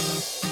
Bye.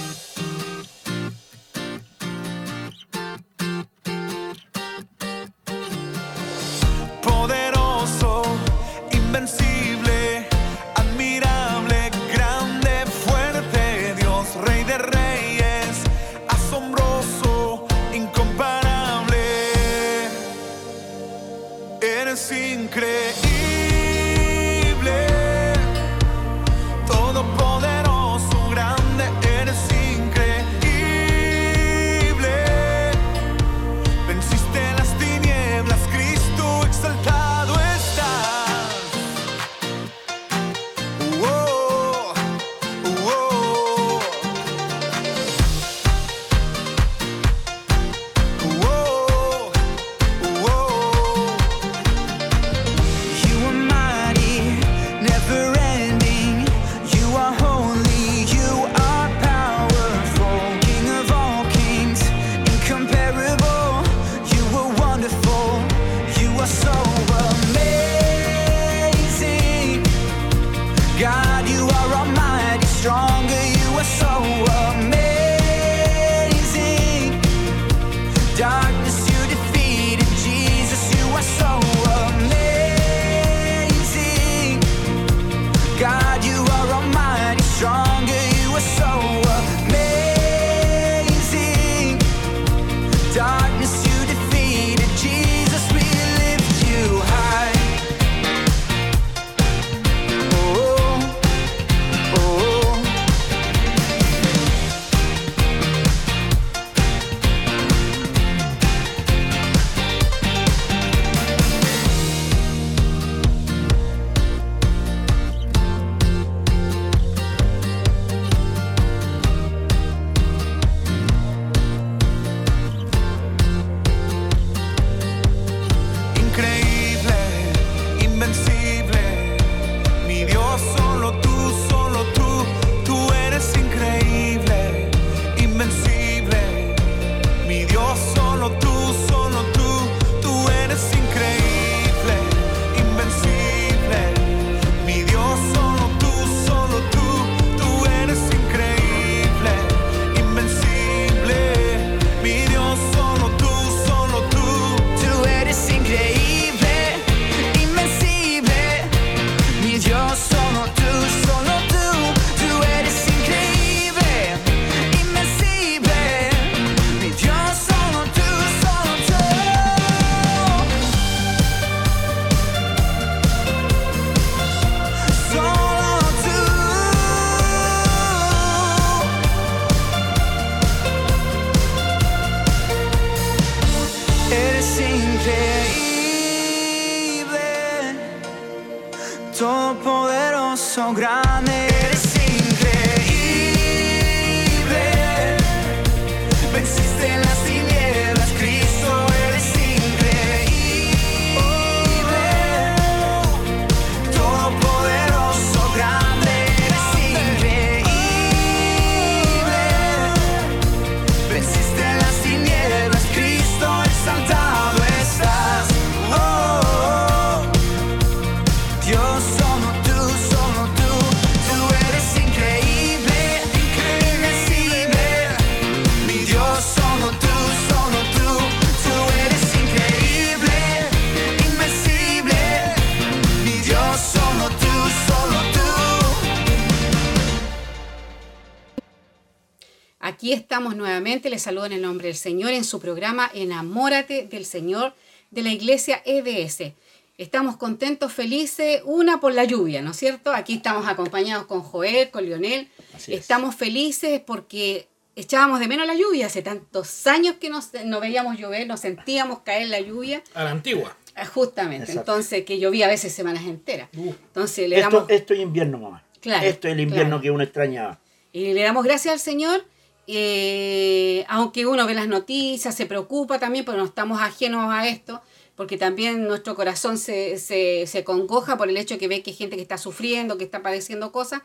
Estamos nuevamente, les saludo en el nombre del Señor en su programa Enamórate del Señor de la iglesia EBS. Estamos contentos, felices, una por la lluvia, ¿no es cierto? Aquí estamos acompañados con Joel, con Lionel. estamos felices porque echábamos de menos la lluvia. Hace tantos años que nos, no veíamos llover, nos sentíamos caer la lluvia. A la antigua. Ah, justamente, entonces que llovía a veces semanas enteras. Uh. entonces le damos... Esto, es invierno, mamá. Claro, esto es el invierno que uno extrañaba. Y le damos gracias al Señor eh, aunque uno ve las noticias, se preocupa también, pero no estamos ajenos a esto, porque también nuestro corazón se, se, congoja por el hecho de que ve que hay gente que está sufriendo, que está padeciendo cosas,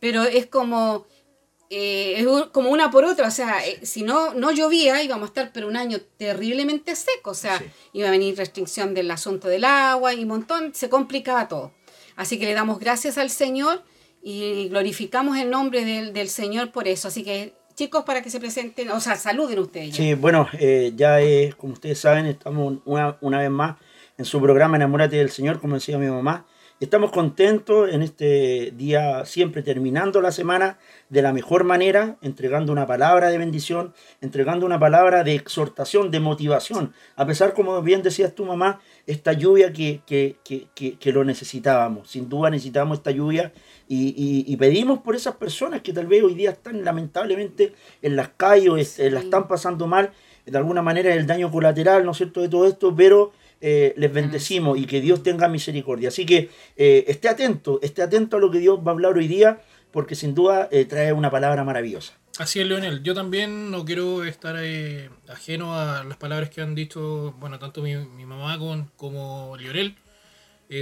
pero es como, eh, es como una por otra, o sea, eh, si no, no llovía íbamos a estar pero un año terriblemente seco, o sea, iba a venir restricción del asunto del agua y un montón, se complicaba todo. Así que le damos gracias al Señor y glorificamos el nombre del, del Señor por eso. Así que chicos, para que se presenten, o sea, saluden ustedes. Sí, bueno, eh, ya es, como ustedes saben, estamos una, una vez más en su programa Enamórate del Señor, como decía mi mamá. Estamos contentos en este día, siempre terminando la semana de la mejor manera, entregando una palabra de bendición, entregando una palabra de exhortación, de motivación. A pesar, como bien decías tu mamá, esta lluvia que, que, que, que lo necesitábamos. Sin duda necesitábamos esta lluvia y, y, pedimos por esas personas que tal vez hoy día están lamentablemente en las calles, sí. la están pasando mal. De alguna manera el daño colateral, ¿no es cierto?, de todo esto, pero eh, les bendecimos y que Dios tenga misericordia. Así que eh, esté atento, esté atento a lo que Dios va a hablar hoy día, porque sin duda eh, trae una palabra maravillosa. Así es, Leonel. Yo también no quiero estar ajeno a las palabras que han dicho, bueno, tanto mi, mi mamá con, como Leonel,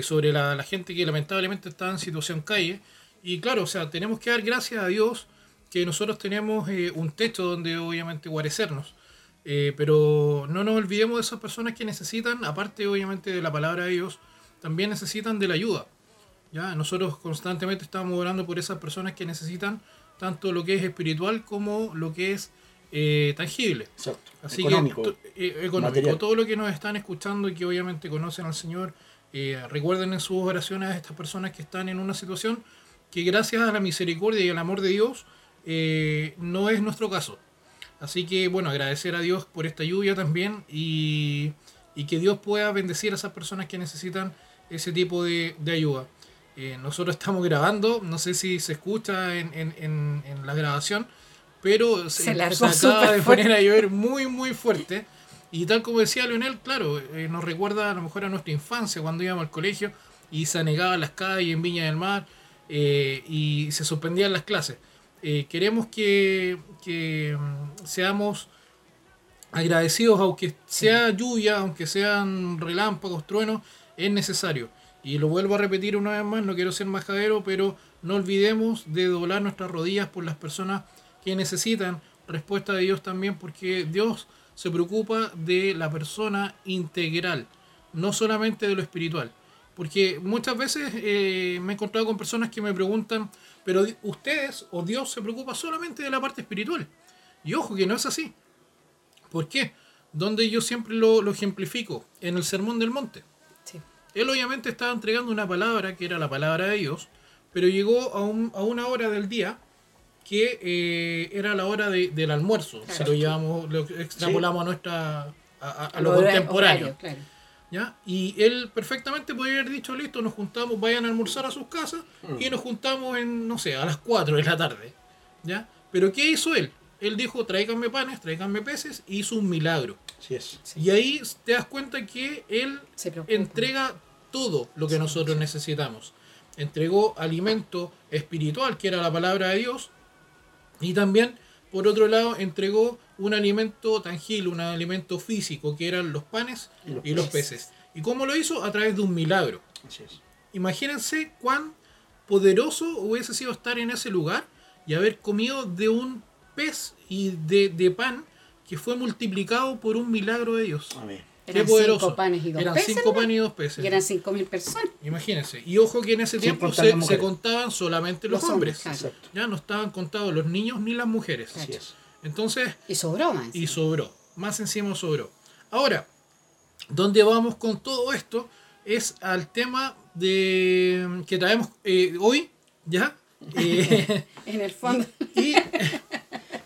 sobre la, la, gente que lamentablemente está en situación calle. Y claro, o sea, tenemos que dar gracias a Dios que nosotros tenemos un techo donde obviamente guarecernos. Eh, pero no nos olvidemos de esas personas que necesitan, aparte obviamente de la palabra de Dios, también necesitan de la ayuda. ¿ya? Nosotros constantemente estamos orando por esas personas que necesitan tanto lo que es espiritual como lo que es eh, tangible. Exacto. Así económico. Que, eh, económico. Todo lo que nos están escuchando y que obviamente conocen al Señor, eh, recuerden en sus oraciones a estas personas que están en una situación que gracias a la misericordia y al amor de Dios no es nuestro caso. Así que bueno, agradecer a Dios por esta lluvia también y, y que Dios pueda bendecir a esas personas que necesitan ese tipo de, de ayuda. Eh, nosotros estamos grabando, no sé si se escucha en, en, en, en la grabación, pero se, se, se acaba de poner a llover muy, muy fuerte. Y tal como decía Leonel, claro, eh, nos recuerda a lo mejor a nuestra infancia cuando íbamos al colegio y se anegaban las calles en Viña del Mar eh, y se suspendían las clases. Eh, queremos que, que, mm, seamos agradecidos, aunque sea lluvia, aunque sean relámpagos, truenos, es necesario. Y lo vuelvo a repetir una vez más, no quiero ser majadero, pero no olvidemos de doblar nuestras rodillas por las personas que necesitan respuesta de Dios también, porque Dios se preocupa de la persona integral, no solamente de lo espiritual. Porque muchas veces eh, me he encontrado con personas que me preguntan, pero ustedes o Dios se preocupa solamente de la parte espiritual. Y ojo que no es así. ¿Por qué? Donde yo siempre lo, lo ejemplifico, en el Sermón del Monte. Sí. Él obviamente estaba entregando una palabra que era la palabra de Dios, pero llegó a, un, a una hora del día que eh, era la hora de, del almuerzo, claro. si lo llevamos, lo extrapolamos sí. a nuestra a, a lo, lo contemporáneo. Horario, claro. ¿Ya? Y él perfectamente podría haber dicho, listo, nos juntamos, vayan a almorzar a sus casas mm. y nos juntamos en, no sé, a las 4 de la tarde. ¿Ya? Pero ¿qué hizo él? Él dijo, tráiganme panes, tráiganme peces, y hizo un milagro. Sí es. Sí. Y ahí te das cuenta que él entrega todo lo que sí, nosotros sí. necesitamos. Entregó alimento espiritual, que era la palabra de Dios, y también, por otro lado, entregó un alimento tangible, un alimento físico, que eran los panes y los, y los peces. ¿Y cómo lo hizo? A través de un milagro. Así es. Imagínense cuán poderoso hubiese sido estar en ese lugar y haber comido de un pez y de, de pan que fue multiplicado por un milagro de Dios. Amén. Eran Qué poderoso. cinco panes y dos eran peces. cinco panes y dos peces. Y eran cinco mil personas. Imagínense. Y ojo que en ese tiempo se, se, contaban solamente los, los hombres. hombres. Ya no estaban contados los niños ni las mujeres. Así es. Entonces. Y sobró más. Y sobró. Más encima sobró. Ahora, ¿dónde vamos con todo esto? Es al tema de que traemos eh, hoy, ¿ya? Eh, en el fondo. Y, y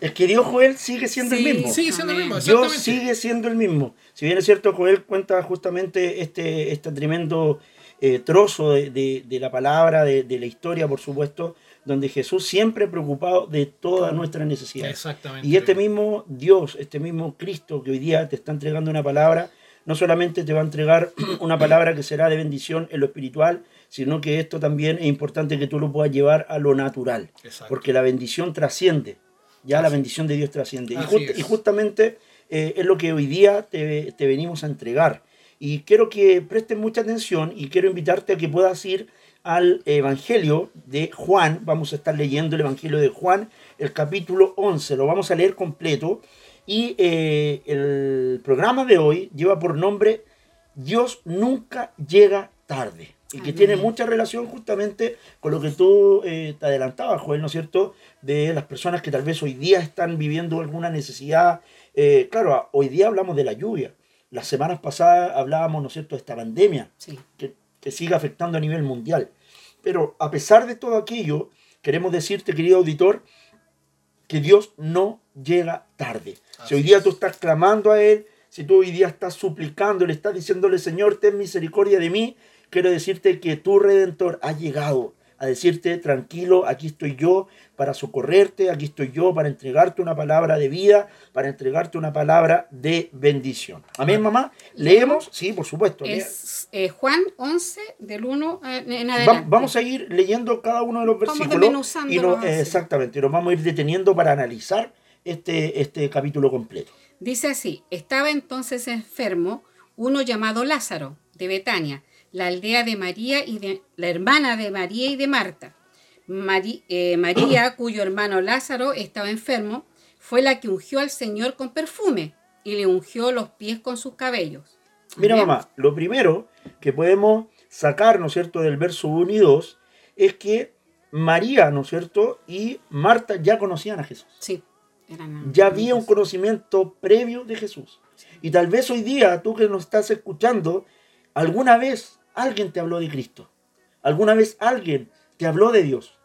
el querido Joel sigue siendo sí, el mismo. Sigue siendo Amén. el mismo. Dios sigue siendo el mismo. Si bien es cierto, Joel cuenta justamente este, este tremendo eh, trozo de, de, de, la palabra, de, de, la historia, por supuesto, donde Jesús siempre preocupado de todas nuestras necesidades. Exactamente. Y este mismo Dios, este mismo Cristo que hoy día te está entregando una palabra, no solamente te va a entregar una palabra que será de bendición en lo espiritual, sino que esto también es importante que tú lo puedas llevar a lo natural. Exacto. Porque la bendición trasciende, ya Así. la bendición de Dios trasciende. Y, just, y, justamente eh, es lo que hoy día te, te venimos a entregar. Y quiero que presten mucha atención y quiero invitarte a que puedas ir al Evangelio de Juan. Vamos a estar leyendo el Evangelio de Juan, el capítulo 11. Lo vamos a leer completo. Y eh, el programa de hoy lleva por nombre Dios nunca llega tarde. y que tiene mucha relación justamente con lo que tú eh, te adelantabas, Joel, ¿no es cierto? De las personas que tal vez hoy día están viviendo alguna necesidad. Eh, claro, hoy día hablamos de la lluvia. Las semanas pasadas hablábamos, ¿no es cierto?, de esta pandemia que, que sigue afectando a nivel mundial. Pero a pesar de todo aquello, queremos decirte, querido auditor, que Dios no llega tarde. si hoy día tú estás clamando a Él, si tú hoy día estás suplicando, le estás diciéndole, Señor, ten misericordia de mí, quiero decirte que tu redentor ha llegado a decirte, tranquilo, aquí estoy yo para socorrerte, aquí estoy yo para entregarte una palabra de vida, para entregarte una palabra de bendición. Amén, mamá. ¿Leemos? Sí, por supuesto. Es eh, Juan 11, del 1 en adelante. vamos a ir leyendo cada uno de los versículos. Y exactamente, y nos vamos a ir deteniendo para analizar este, este capítulo completo. Dice así, estaba entonces enfermo uno llamado Lázaro, de Betania la aldea de María y de la hermana de María y de Marta. Eh, María, cuyo hermano Lázaro estaba enfermo, fue la que ungió al Señor con perfume y le ungió los pies con sus cabellos. Mira, mamá, lo primero que podemos sacar, ¿no es cierto?, del verso 1 y 2 es que María, ¿no es cierto?, y Marta ya conocían a Jesús. Sí. ya había un conocimiento previo de Jesús. Y tal vez hoy día, tú que nos estás escuchando, alguna vez alguien te habló de Cristo. Alguna vez alguien te habló de Dios.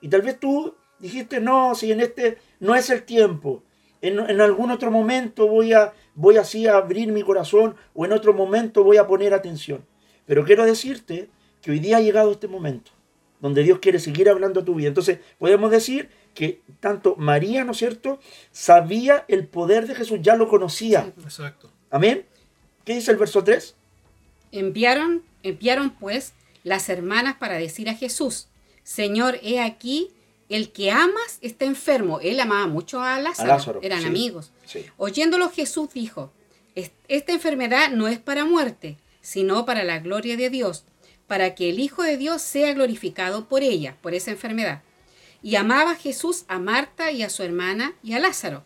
Y tal vez tú dijiste, no, si en este no es el tiempo. En, algún otro momento voy a, voy así a abrir mi corazón o en otro momento voy a poner atención. Pero quiero decirte que hoy día ha llegado este momento donde Dios quiere seguir hablando a tu vida. Entonces podemos decir que tanto María, ¿no es cierto?, sabía el poder de Jesús, ya lo conocía. Exacto. Amén. ¿Qué dice el verso 3? Enviaron Enviaron pues las hermanas para decir a Jesús, Señor, he aquí, el que amas está enfermo. Él amaba mucho a Lázaro, eran amigos. Oyéndolo Jesús dijo, esta enfermedad no es para muerte, sino para la gloria de Dios, para que el Hijo de Dios sea glorificado por ella, por esa enfermedad. Y amaba Jesús a Marta y a su hermana y a Lázaro.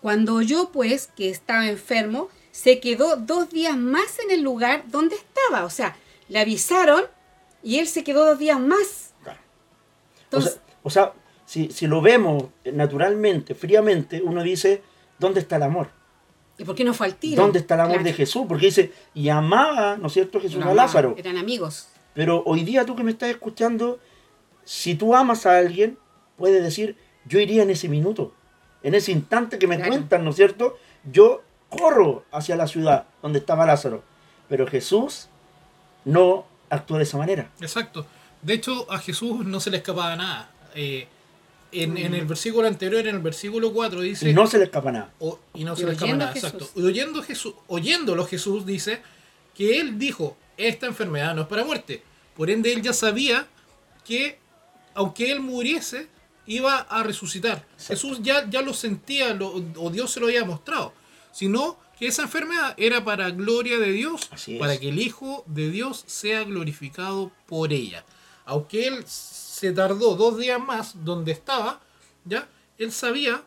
Cuando oyó pues que estaba enfermo, se quedó dos días más en el lugar donde estaba. O sea, le avisaron y él se quedó dos días más. o sea, si, lo vemos naturalmente, fríamente, uno dice, ¿dónde está el amor? ¿Y por qué no fue al tiro? ¿Dónde está el amor de Jesús? Porque dice, y amaba, ¿no es cierto?, Jesús a Lázaro. Eran amigos. Pero hoy día tú que me estás escuchando, si tú amas a alguien, puedes decir, yo iría en ese minuto, en ese instante que me cuentan, ¿no es cierto? Yo corro hacia la ciudad donde estaba Lázaro. Pero Jesús no actuó de esa manera. Exacto. De hecho, a Jesús no se le escapaba nada. Eh, en, el versículo anterior, en el versículo 4, dice... Y no se le escapa nada. y no se le escapa nada, exacto. oyendo Jesús, oyéndolo Jesús dice que él dijo, esta enfermedad no es para muerte. Por ende, él ya sabía que aunque él muriese, iba a resucitar. Jesús ya, ya lo sentía, o Dios se lo había mostrado. Sino que esa enfermedad era para gloria de Dios, para que el Hijo de Dios sea glorificado por ella. Aunque él se tardó dos días más donde estaba, ya él sabía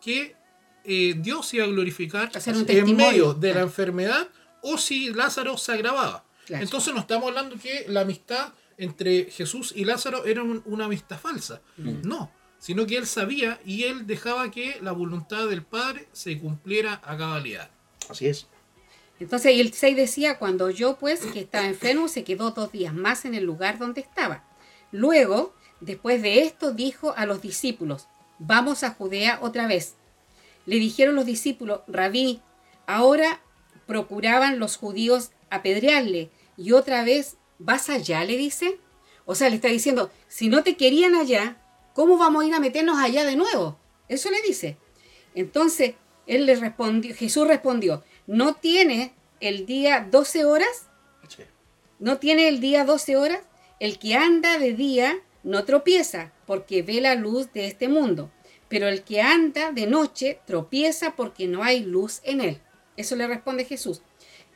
que eh, Dios iba a glorificar en medio de la enfermedad o si Lázaro se agravaba. Entonces no estamos hablando que la amistad entre Jesús y Lázaro era una amistad falsa. Mm. No, sino que él sabía y él dejaba que la voluntad del Padre se cumpliera a cabalidad. Así es. Entonces el 6 decía, cuando yo pues que estaba enfermo, se quedó dos días más en el lugar donde estaba. Luego, después de esto, dijo a los discípulos, vamos a Judea otra vez. Le dijeron los discípulos, rabí, ahora procuraban los judíos apedrearle y otra vez, ¿vas allá? le dice. O sea, le está diciendo, si no te querían allá, ¿cómo vamos a ir a meternos allá de nuevo? Eso le dice. Entonces, él le respondió, Jesús respondió, ¿no tiene el día 12 horas? ¿No tiene el día 12 horas? El que anda de día no tropieza porque ve la luz de este mundo, pero el que anda de noche tropieza porque no hay luz en él. Eso le responde Jesús.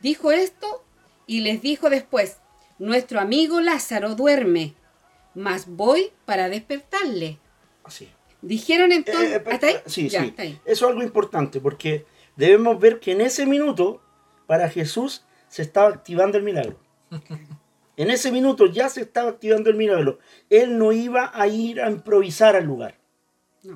Dijo esto y les dijo después, nuestro amigo Lázaro duerme, mas voy para despertarle. Así. Dijeron entonces. Eh, eh, ¿Hasta ahí? Sí, sí. Eso es algo importante porque debemos ver que en ese minuto, para Jesús, se estaba activando el milagro. En ese minuto ya se estaba activando el milagro. Él no iba a ir a improvisar al lugar.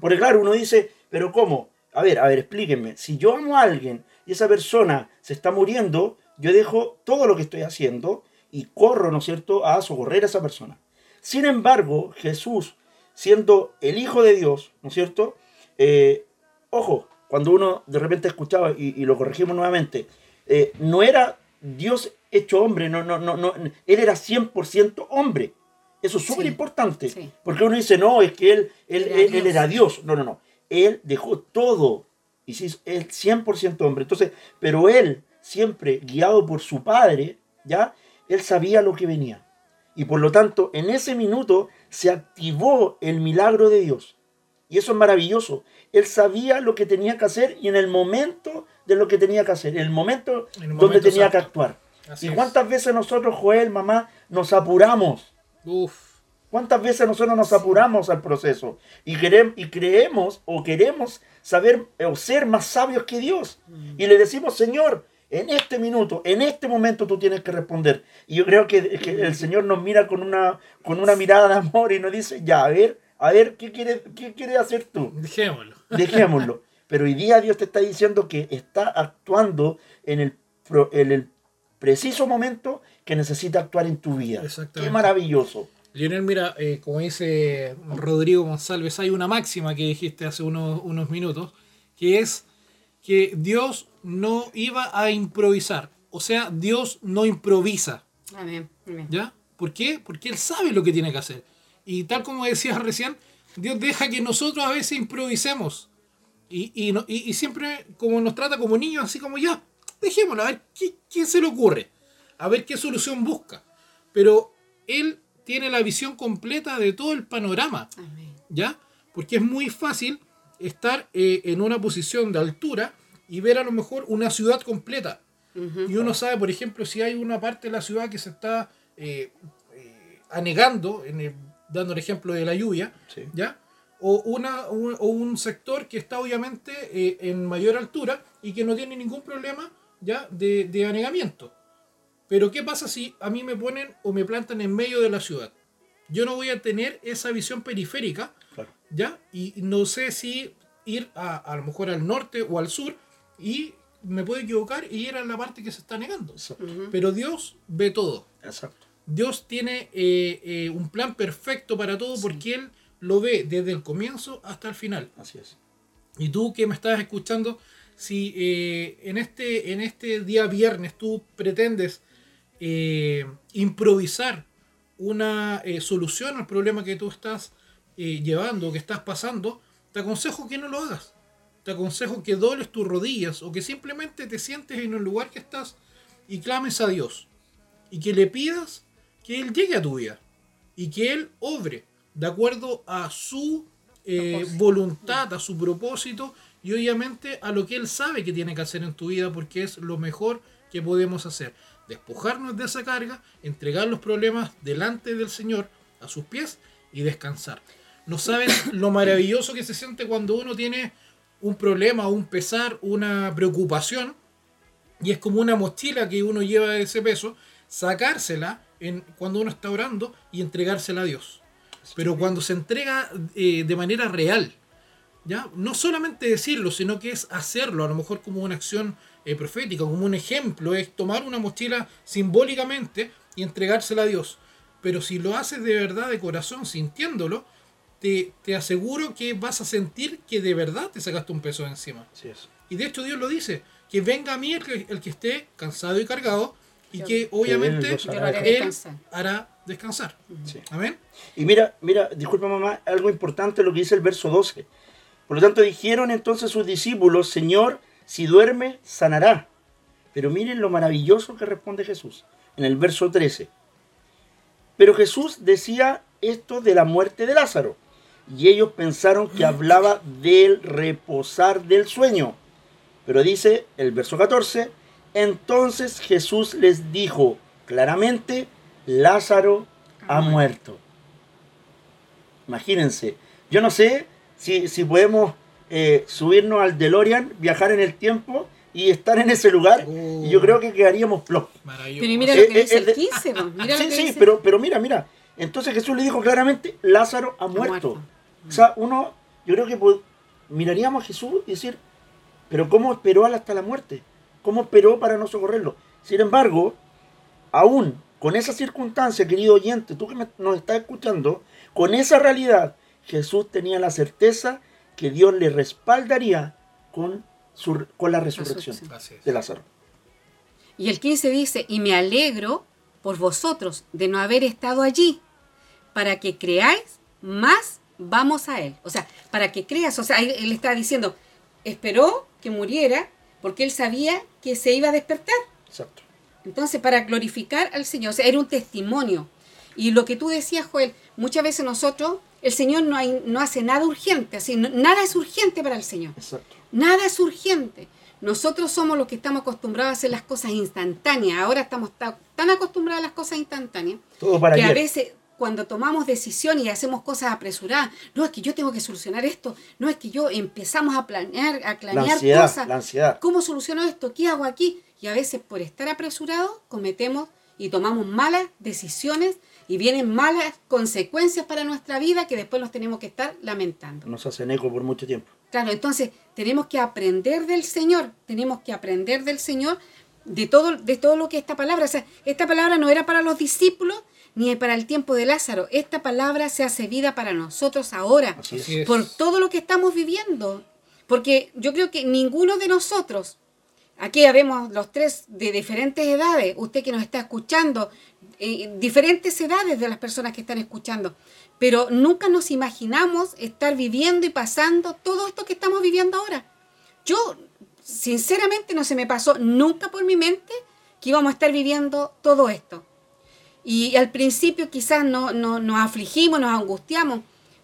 Porque claro, uno dice, pero ¿cómo? A ver, a ver, explíquenme. Si yo amo a alguien y esa persona se está muriendo, yo dejo todo lo que estoy haciendo y corro, ¿no es cierto?, a socorrer a esa persona. Sin embargo, Jesús, siendo el Hijo de Dios, ¿no es cierto? Eh, ojo, cuando uno de repente escuchaba, y, lo corregimos nuevamente, eh, no era Dios hecho hombre, no, no, no, no, él era 100% hombre. Eso es súper importante, porque uno dice, no, es que él, él, él, era Dios. No, no, no. Él dejó todo y sí, él 100% hombre. Entonces, pero él, siempre guiado por su padre, ¿ya? Él sabía lo que venía. Y por lo tanto, en ese minuto se activó el milagro de Dios. Y eso es maravilloso. Él sabía lo que tenía que hacer y en el momento de lo que tenía que hacer, en el momento, donde tenía que actuar. ¿Y cuántas veces nosotros, Joel, mamá, nos apuramos? ¿Cuántas veces nosotros nos apuramos al proceso y, queremos, y creemos o queremos saber o ser más sabios que Dios? Mm. Y le decimos, Señor, en este minuto, en este momento tú tienes que responder. Y yo creo que, el Señor nos mira con una, con una mirada de amor y nos dice, ya, a ver, a ver, ¿qué quieres qué quiere hacer tú? Dejémoslo. Dejémoslo. Pero hoy día Dios te está diciendo que está actuando en el, en el preciso momento que necesita actuar en tu vida. Qué maravilloso. Lionel, mira, eh, como dice Rodrigo González, hay una máxima que dijiste hace unos, unos minutos, que es que Dios no iba a improvisar. O sea, Dios no improvisa. Amén. ¿Ya? ¿Por qué? Porque Él sabe lo que tiene que hacer. Y tal como decías recién, Dios deja que nosotros a veces improvisemos. Y, y, siempre como nos trata como niños, así como ya, dejémoslo, a ver qué, qué se le ocurre. A ver qué solución busca. Pero Él tiene la visión completa de todo el panorama. ¿Ya? Porque es muy fácil estar eh, en una posición de altura y ver a lo mejor una ciudad completa. Y uno sabe, por ejemplo, si hay una parte de la ciudad que se está eh, eh, anegando, en dando el ejemplo de la lluvia, ¿ya? O, una, un, o un sector que está obviamente en mayor altura y que no tiene ningún problema ya de, de anegamiento. Pero ¿qué pasa si a mí me ponen o me plantan en medio de la ciudad? Yo no voy a tener esa visión periférica, ¿ya? Y no sé si ir a, a lo mejor al norte o al sur y me puedo equivocar y ir a la parte que se está negando. Pero Dios ve todo. Exacto. Dios tiene eh, eh, un plan perfecto para todo porque Él lo ve desde el comienzo hasta el final. Así es. Y tú que me estás escuchando, si eh, en, este, en este día viernes tú pretendes improvisar una solución al problema que tú estás llevando, que estás pasando, te aconsejo que no lo hagas te aconsejo que dobles tus rodillas o que simplemente te sientes en el lugar que estás y clames a Dios. Y que le pidas que Él llegue a tu vida y que Él obre de acuerdo a su eh, voluntad, a su propósito y obviamente a lo que Él sabe que tiene que hacer en tu vida porque es lo mejor que podemos hacer. Despojarnos de esa carga, entregar los problemas delante del Señor a sus pies y descansar. No saben lo maravilloso que se siente cuando uno tiene un problema, un pesar, una preocupación, y es como una mochila que uno lleva de ese peso, sacársela en, cuando uno está orando y entregársela a Dios. Pero cuando se entrega eh, de manera real, ¿ya? no solamente decirlo, sino que es hacerlo, a lo mejor como una acción eh, profética, como un ejemplo, es tomar una mochila simbólicamente y entregársela a Dios. Pero si lo haces de verdad, de corazón, sintiéndolo, te, aseguro que vas a sentir que de verdad te sacaste un peso de encima. Y de hecho Dios lo dice, que venga a mí el que, esté cansado y cargado y que obviamente él, hará descansar. Amén. Y mira, mira, disculpa mamá, algo importante lo que dice el verso 12. Por lo tanto dijeron entonces sus discípulos, Señor, si duerme, sanará. Pero miren lo maravilloso que responde Jesús en el verso 13. Pero Jesús decía esto de la muerte de Lázaro y ellos pensaron que hablaba del reposar del sueño. Pero dice el verso 14, entonces Jesús les dijo claramente, Lázaro ha muerto. Imagínense, yo no sé si, si podemos eh, subirnos al DeLorean, viajar en el tiempo y estar en ese lugar. Y yo oh. creo que quedaríamos plop. Pero mira lo que dice el 15, sí, sí, Pero, pero mira, mira. Entonces Jesús le dijo claramente, Lázaro ha muerto. O sea, uno, yo creo que miraríamos a Jesús y decir, pero ¿cómo esperó hasta la muerte? ¿Cómo esperó para no socorrerlo? Sin embargo, aún con esa circunstancia, querido oyente, tú que nos estás escuchando, con esa realidad, Jesús tenía la certeza que Dios le respaldaría con, su, con la resurrección de Lázaro. Y el 15 dice, y me alegro por vosotros de no haber estado allí, para que creáis, más vamos a Él. O sea, para que creas, o sea, Él está diciendo, esperó que muriera porque Él sabía que se iba a despertar. Exacto. Entonces, para glorificar al Señor, o sea, era un testimonio. Y lo que tú decías, Joel, muchas veces nosotros, el Señor no, hay, no hace nada urgente, así, nada es urgente para el Señor. Exacto. Nada es urgente. Nosotros somos los que estamos acostumbrados a hacer las cosas instantáneas. Ahora estamos tan acostumbrados a las cosas instantáneas que a veces cuando tomamos decisiones y hacemos cosas apresuradas, no es que yo tengo que solucionar esto, no es que yo empezamos a planear, a planear cosas. La ansiedad. ¿Cómo soluciono esto? ¿Qué hago aquí? Y a veces por estar apresurados cometemos y tomamos malas decisiones y vienen malas consecuencias para nuestra vida que después nos tenemos que estar lamentando. Nos hacen eco por mucho tiempo. Claro, entonces tenemos que aprender del Señor, tenemos que aprender del Señor de todo, de todo lo que esta palabra, o sea, esta palabra no era para los discípulos ni para el tiempo de Lázaro, esta palabra se hace vida para nosotros ahora, por todo lo que estamos viviendo, porque yo creo que ninguno de nosotros, aquí vemos los tres de diferentes edades, usted que nos está escuchando, eh, diferentes edades de las personas que están escuchando, pero nunca nos imaginamos estar viviendo y pasando todo esto que estamos viviendo ahora. Yo, sinceramente, no se me pasó nunca por mi mente que íbamos a estar viviendo todo esto. Y al principio quizás no, nos afligimos, nos angustiamos,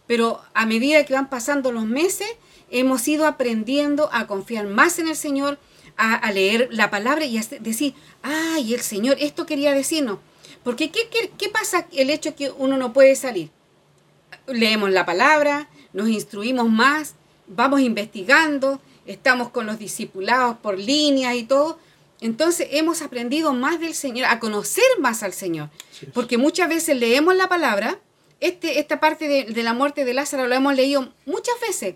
pero a medida que van pasando los meses, hemos ido aprendiendo a confiar más en el Señor, a, leer la palabra y a decir, ay, el Señor, esto quería decirnos. Porque ¿qué, qué, pasa el hecho que uno no puede salir? Leemos la palabra, nos instruimos más, vamos investigando, estamos con los discipulados por líneas y todo. Entonces hemos aprendido más del Señor, a conocer más al Señor. Porque muchas veces leemos la palabra, este, esta parte de, de, la muerte de Lázaro lo hemos leído muchas veces,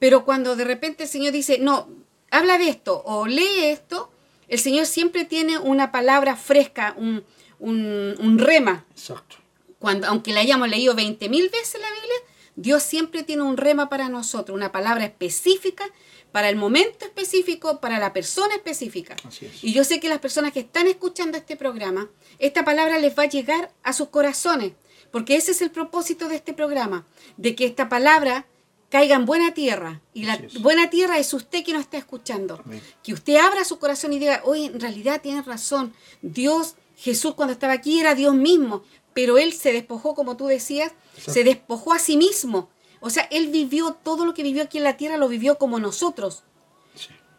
pero cuando de repente el Señor dice, no, habla de esto o lee esto, el Señor siempre tiene una palabra fresca, un, un, rema. Exacto. Cuando, aunque la hayamos leído 20 mil veces la Biblia, Dios siempre tiene un rema para nosotros, una palabra específica para el momento específico, para la persona específica. Y yo sé que las personas que están escuchando este programa, esta palabra les va a llegar a sus corazones, porque ese es el propósito de este programa, de que esta palabra caiga en buena tierra. Y la buena tierra es usted que nos está escuchando. Que usted abra su corazón y diga, oye, en realidad tiene razón. Dios Jesús cuando estaba aquí era Dios mismo, pero Él se despojó, como tú decías, se despojó a sí mismo. O sea, Él vivió todo lo que vivió aquí en la tierra, lo vivió como nosotros.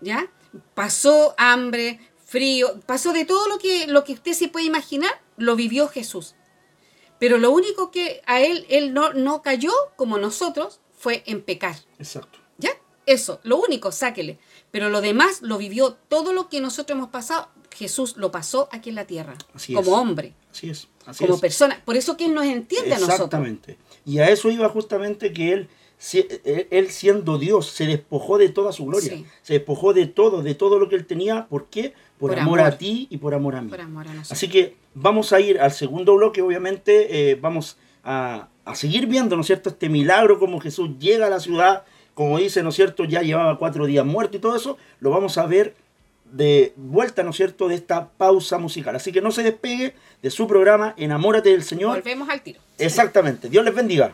¿Ya? Pasó hambre, frío, pasó de todo lo que, lo que usted se puede imaginar, lo vivió Jesús. Pero lo único que a Él, Él no, no cayó como nosotros fue en pecar. Exacto. ¿Ya? Eso, lo único, sáquele. Pero lo demás lo vivió, todo lo que nosotros hemos pasado, Jesús lo pasó aquí en la tierra, como hombre. Así es. como persona. Por eso que Él nos entiende a nosotros. Exactamente. Y a eso iba justamente que Él, él siendo Dios, se despojó de toda su gloria. Se despojó de todo, de todo lo que Él tenía. ¿Por qué? Por, amor, a ti y por amor a mí. Así que vamos a ir al segundo bloque, obviamente. Eh, vamos a, a seguir viendo, ¿no es cierto?, este milagro, como Jesús llega a la ciudad, como dice, ¿no es cierto?, ya llevaba cuatro días muerto y todo eso, lo vamos a ver de vuelta, ¿no es cierto?, de esta pausa musical. Así que no se despegue de su programa Enamórate del Señor. Volvemos al tiro. Exactamente. Dios les bendiga.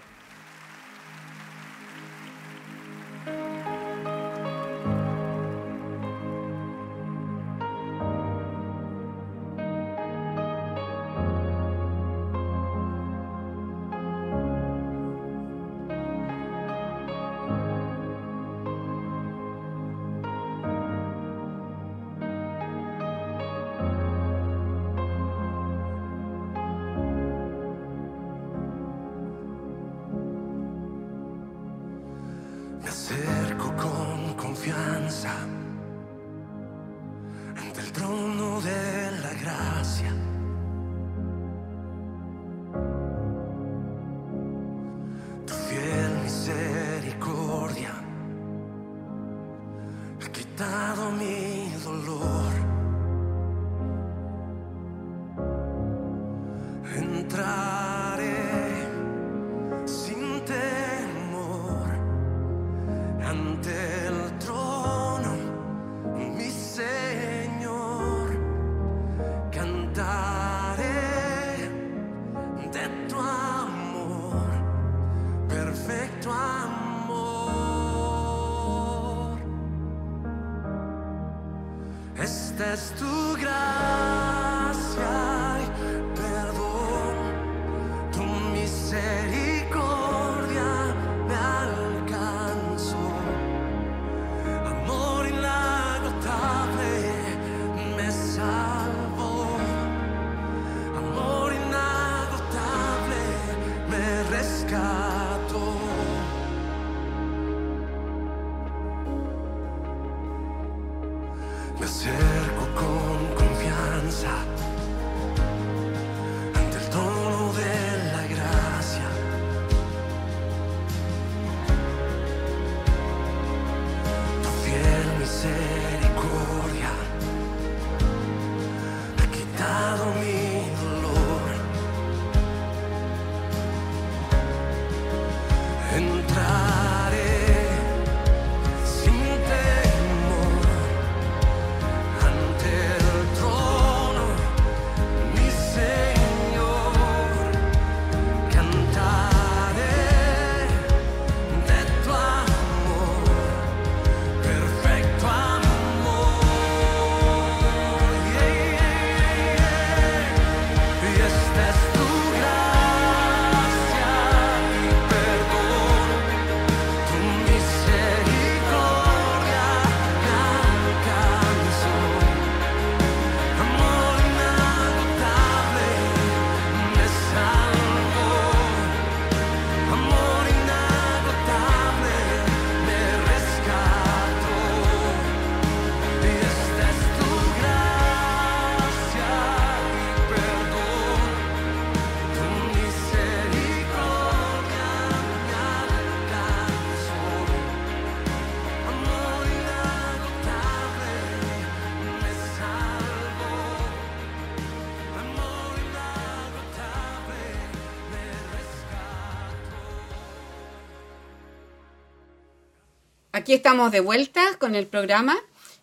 Aquí estamos de vuelta con el programa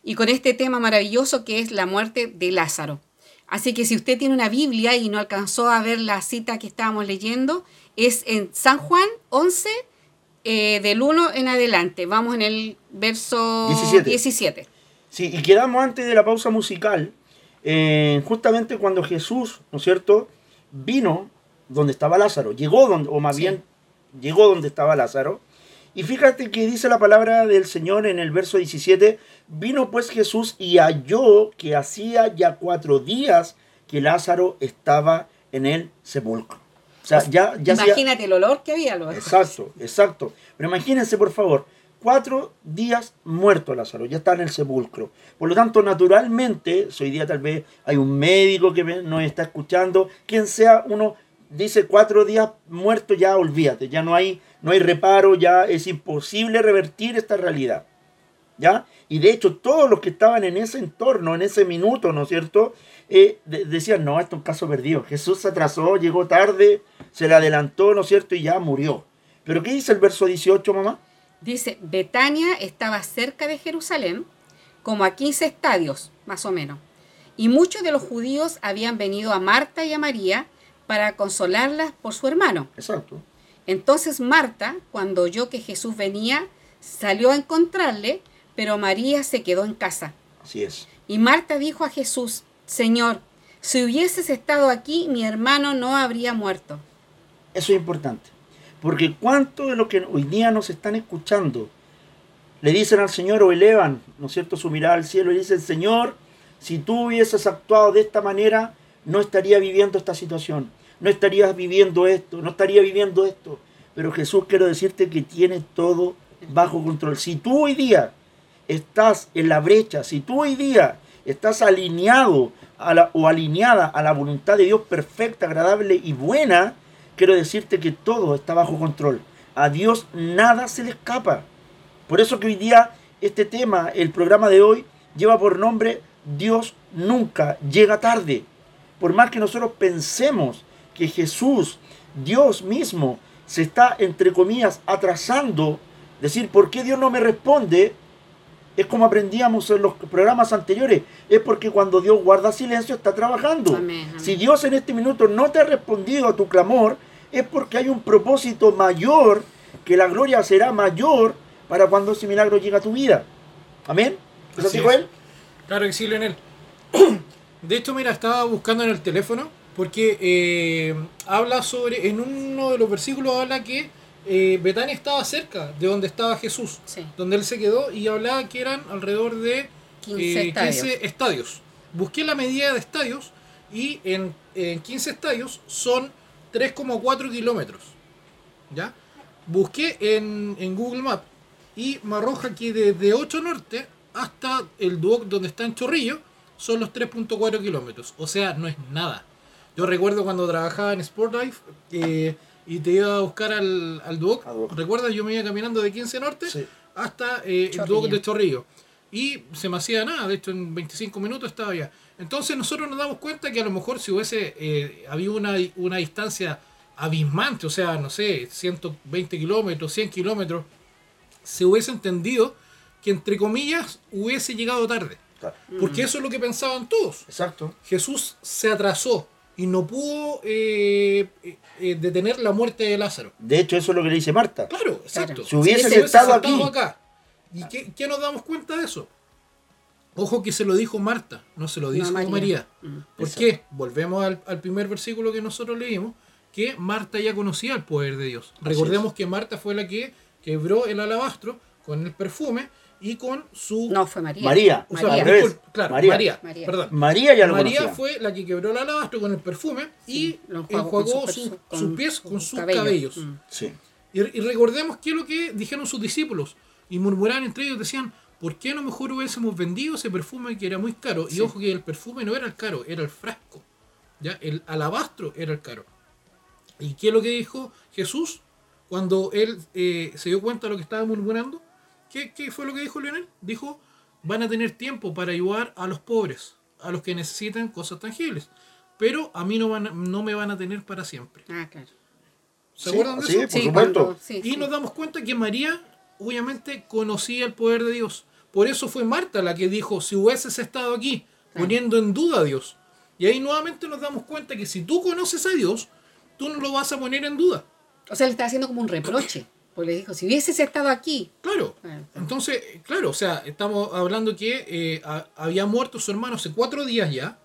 y con este tema maravilloso que es la muerte de Lázaro. Así que si usted tiene una Biblia y no alcanzó a ver la cita que estábamos leyendo, es en San Juan 11, eh, del 1 en adelante. Vamos en el verso 17. Sí, y quedamos antes de la pausa musical, eh, justamente cuando Jesús, ¿no es cierto?, vino donde estaba Lázaro, llegó donde, o más bien llegó donde estaba Lázaro, y fíjate que dice la palabra del Señor en el verso 17, vino pues Jesús y halló que hacía ya cuatro días que Lázaro estaba en el sepulcro. O sea, ya, ya Imagínate el olor que había. Lo exacto, exacto. Pero imagínense, por favor, cuatro días muerto Lázaro, ya está en el sepulcro. Por lo tanto, naturalmente, hoy día tal vez hay un médico que nos está escuchando, quien sea uno, dice cuatro días muerto, ya olvídate, ya no hay no hay reparo, ya es imposible revertir esta realidad. ¿Ya? Y de hecho, todos los que estaban en ese entorno, en ese minuto, ¿no es cierto? Eh, decían, no, esto es un caso perdido. Jesús se atrasó, llegó tarde, se le adelantó, ¿no es cierto? Y ya murió. Pero ¿qué dice el verso 18, mamá? Dice, Betania estaba cerca de Jerusalén, como a 15 estadios, más o menos. Y muchos de los judíos habían venido a Marta y a María para consolarlas por su hermano. Exacto. Entonces Marta, cuando oyó que Jesús venía, salió a encontrarle, pero María se quedó en casa. Así es. Y Marta dijo a Jesús, Señor, si hubieses estado aquí, mi hermano no habría muerto. Eso es importante, porque cuánto de lo que hoy día nos están escuchando le dicen al Señor o elevan, ¿no es cierto?, su mirada al cielo y dicen, Señor, si tú hubieses actuado de esta manera, no estaría viviendo esta situación no estarías viviendo esto, no estaría viviendo esto. Pero Jesús quiero decirte que tiene todo bajo control. Si tú hoy día estás en la brecha, si tú hoy día estás alineado a la, o alineada a la voluntad de Dios perfecta, agradable y buena, quiero decirte que todo está bajo control. A Dios nada se le escapa. Por eso que hoy día este tema, el programa de hoy, lleva por nombre Dios nunca llega tarde. Por más que nosotros pensemos que Jesús, Dios mismo, se está, entre comillas, atrasando, decir, ¿por qué Dios no me responde? Es como aprendíamos en los programas anteriores. Es porque cuando Dios guarda silencio está trabajando. Si Dios en este minuto no te ha respondido a tu clamor, es porque hay un propósito mayor, que la gloria será mayor para cuando ese milagro llegue a tu vida. Amén. ¿Eso dijo él? Claro que sí, Leonel. De hecho, mira, estaba buscando en el teléfono porque eh, habla sobre, en uno de los versículos habla que eh, Betania estaba cerca de donde estaba Jesús, donde él se quedó y hablaba que eran alrededor de 15, eh, estadios. Busqué la medida de estadios y en, 15 estadios son 3,4 kilómetros. ¿Ya? Busqué en, en, Google Maps y me arroja que desde 8 Norte hasta el Duoc donde está en Chorrillo son los 3.4 kilómetros. O sea, no es nada. Yo recuerdo cuando trabajaba en Sport Life eh, y te iba a buscar al, al Duoc. ¿Recuerdas? Yo me iba caminando de 15 Norte hasta eh, el Duoc de Chorrillo. Y se me hacía nada, de hecho en 25 minutos estaba ya. Entonces nosotros nos damos cuenta que a lo mejor si hubiese eh, habido una, una distancia abismante, o sea, no sé, 120 kilómetros, 100 kilómetros, se hubiese entendido que entre comillas hubiese llegado tarde. Porque eso es lo que pensaban todos. Exacto. Jesús se atrasó y no pudo eh, eh, detener la muerte de Lázaro. De hecho, eso es lo que le dice Marta. Claro, exacto. Si hubiese estado aquí. Acá. ¿Y qué, nos damos cuenta de eso? Ojo que se lo dijo Marta, no se lo dijo María. Mm. ¿Por qué? Volvemos al, primer versículo que nosotros leímos, que Marta ya conocía el poder de Dios. Recordemos que Marta fue la que quebró el alabastro con el perfume y con su... No, fue María. María. María. claro, María. María. Perdón. María ya lo María fue la que quebró el alabastro con el perfume y enjuagó sus pies con sus cabellos. Mm. Sí. Y, recordemos qué es lo que dijeron sus discípulos. Y murmuraban entre ellos, decían, ¿por qué a lo mejor hubiésemos vendido ese perfume que era muy caro? Y ojo que el perfume no era el caro, era el frasco. ¿ya? El alabastro era el caro. ¿Y qué es lo que dijo Jesús cuando él eh, se dio cuenta de lo que estaba murmurando? ¿Qué, fue lo que dijo Leonel? Dijo, van a tener tiempo para ayudar a los pobres, a los que necesitan cosas tangibles. Pero a mí no, van, no me van a tener para siempre. Ah, claro. ¿Se acuerdan de eso? Sí, por supuesto. y nos damos cuenta que María, obviamente, conocía el poder de Dios. Por eso fue Marta la que dijo, si hubieses estado aquí, poniendo en duda a Dios. Y ahí nuevamente nos damos cuenta que si tú conoces a Dios, tú no lo vas a poner en duda. O sea, le está haciendo como un reproche. Pues le dijo, si hubieses estado aquí. Claro. Entonces, claro, o sea, estamos hablando que eh, había muerto su hermano hace cuatro días ya.